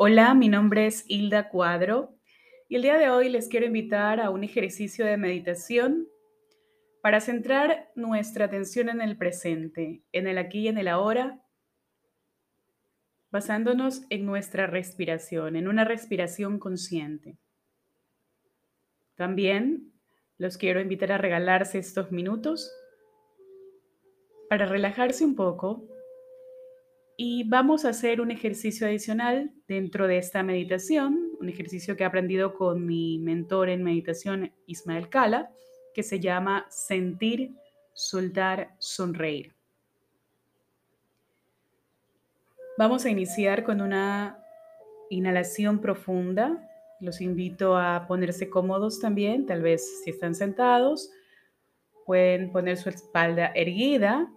Hola, mi nombre es Hilda Cuadro y el día de hoy les quiero invitar a un ejercicio de meditación para centrar nuestra atención en el presente, en el aquí y en el ahora, basándonos en nuestra respiración, en una respiración consciente. También los quiero invitar a regalarse estos minutos para relajarse un poco y vamos a hacer un ejercicio adicional dentro de esta meditación, un ejercicio que he aprendido con mi mentor en meditación, Ismael Cala, que se llama sentir, soltar, sonreír. Vamos a iniciar con una inhalación profunda. Los invito a ponerse cómodos también, tal vez si están sentados, pueden poner su espalda erguida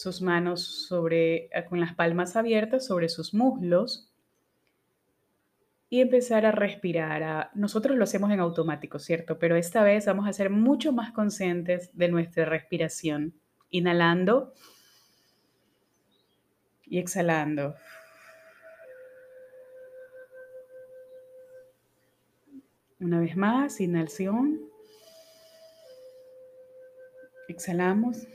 sus manos sobre, eh, con las palmas abiertas sobre sus muslos y empezar a respirar. nosotros lo hacemos en automático, ¿cierto? Pero esta vez vamos a ser mucho más conscientes de nuestra respiración. Inhalando y exhalando. Una vez más, inhalación. Exhalamos.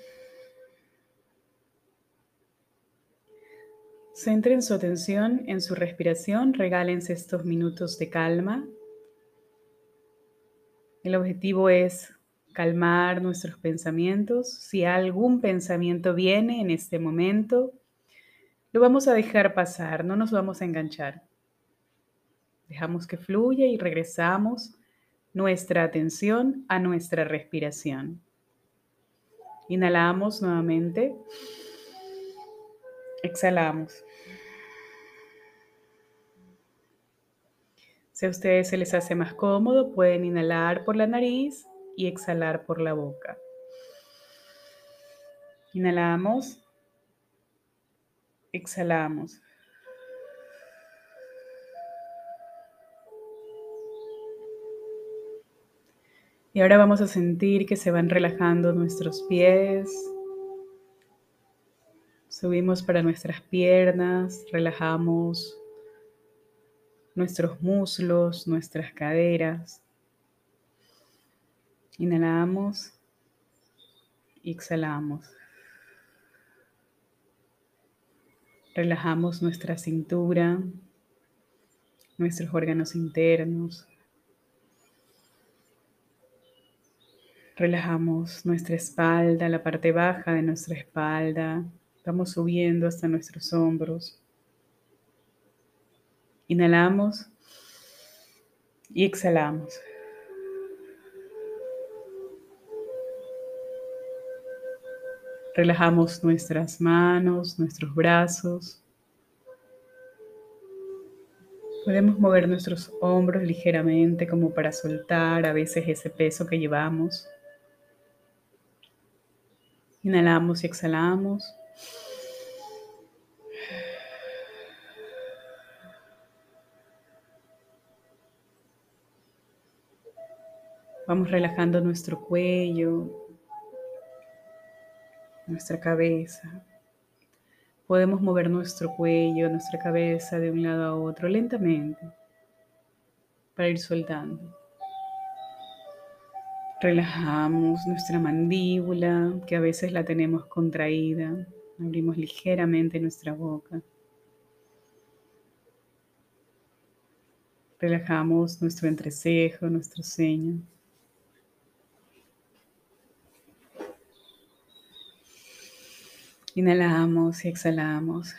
Centren su atención en su respiración, regálense estos minutos de calma. El objetivo es calmar nuestros pensamientos. Si algún pensamiento viene en este momento, lo vamos a dejar pasar, no nos vamos a enganchar. Dejamos que fluya y regresamos nuestra atención a nuestra respiración. Inhalamos nuevamente. Exhalamos. Si a ustedes se les hace más cómodo, pueden inhalar por la nariz y exhalar por la boca. Inhalamos. Exhalamos. Y ahora vamos a sentir que se van relajando nuestros pies, Subimos para nuestras piernas, relajamos nuestros muslos, nuestras caderas. Inhalamos y exhalamos. Relajamos nuestra cintura, nuestros órganos internos. Relajamos nuestra espalda, la parte baja de nuestra espalda, Vamos subiendo hasta nuestros hombros. Inhalamos y exhalamos. Relajamos nuestras manos, nuestros brazos. Podemos mover nuestros hombros ligeramente como para soltar a veces ese peso que llevamos. Inhalamos y exhalamos. Vamos relajando nuestro cuello, nuestra cabeza. Podemos mover nuestro cuello, nuestra cabeza de un lado a otro lentamente para ir soltando. Relajamos nuestra mandíbula, que a veces la tenemos contraída. Abrimos ligeramente nuestra boca. Relajamos nuestro entrecejo, nuestro ceño. Inhalamos y exhalamos.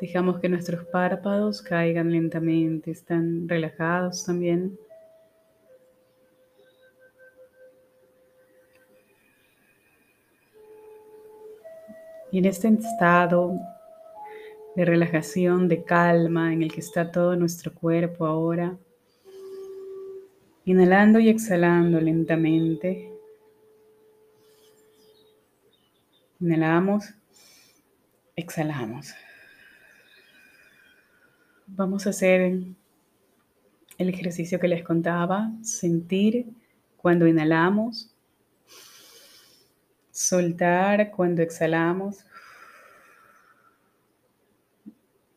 Dejamos que nuestros párpados caigan lentamente, están relajados también. Y en este estado de relajación, de calma en el que está todo nuestro cuerpo ahora, inhalando y exhalando lentamente. Inhalamos, exhalamos. Vamos a hacer el ejercicio que les contaba, sentir cuando inhalamos Soltar cuando exhalamos.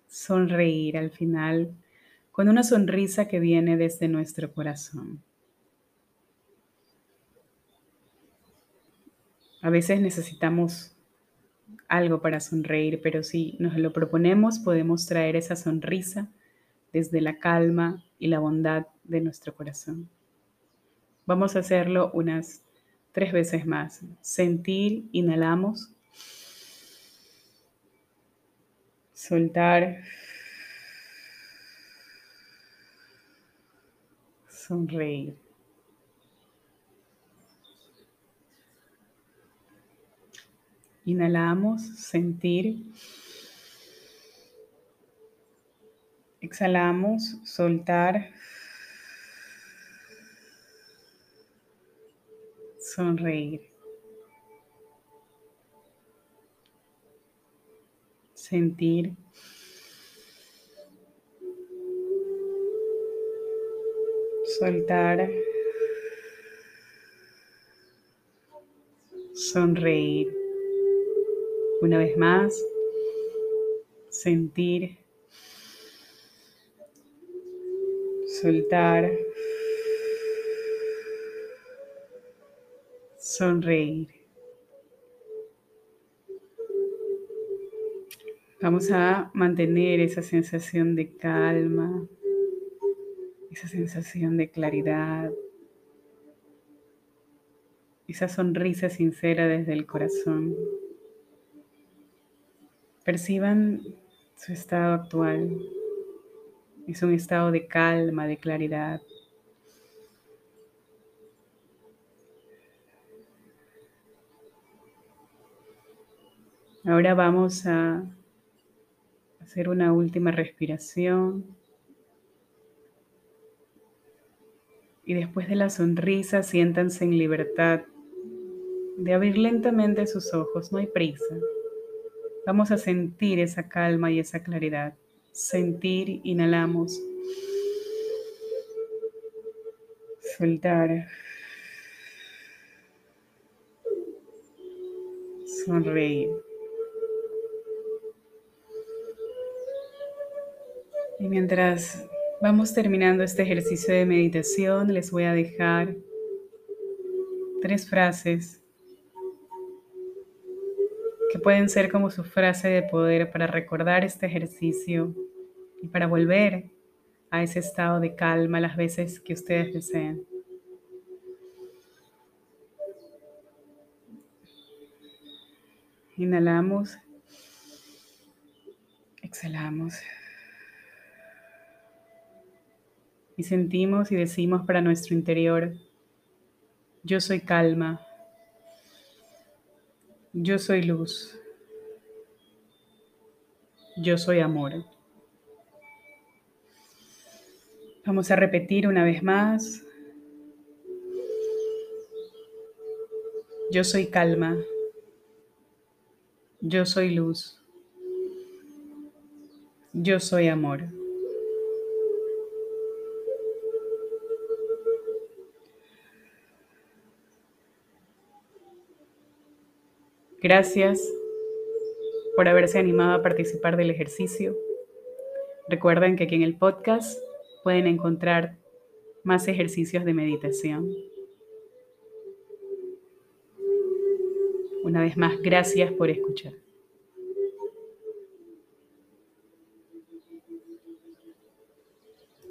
Sonreír al final con una sonrisa que viene desde nuestro corazón. A veces necesitamos algo para sonreír, pero si nos lo proponemos podemos traer esa sonrisa desde la calma y la bondad de nuestro corazón. Vamos a hacerlo unas tres veces más. Sentir, inhalamos. Soltar. Sonreír. Inhalamos, sentir. Exhalamos, soltar. Sonreír. Sentir. Soltar. Sonreír. Una vez más, sentir, soltar, sonreír. Vamos a mantener esa sensación de calma, esa sensación de claridad, esa sonrisa sincera desde el corazón. Perciban su estado actual. Es un estado de calma, de claridad. Ahora vamos a hacer una última respiración. Y después de la sonrisa, siéntanse en libertad de abrir lentamente sus ojos, no hay prisa. Vamos a sentir esa calma y esa claridad. Sentir, inhalamos. Soltar. Sonreír. Y mientras vamos terminando este ejercicio de meditación, les voy a dejar tres frases que pueden ser como su frase de poder para recordar este ejercicio y para volver a ese estado de calma las veces que ustedes deseen. Inhalamos, exhalamos y sentimos y decimos para nuestro interior, yo soy calma, yo soy luz. Yo soy amor. Vamos a repetir una vez más. Yo soy calma. Yo soy luz. Yo soy amor. Gracias por haberse animado a participar del ejercicio. Recuerden que aquí en el podcast pueden encontrar más ejercicios de meditación. Una vez más, gracias por escuchar.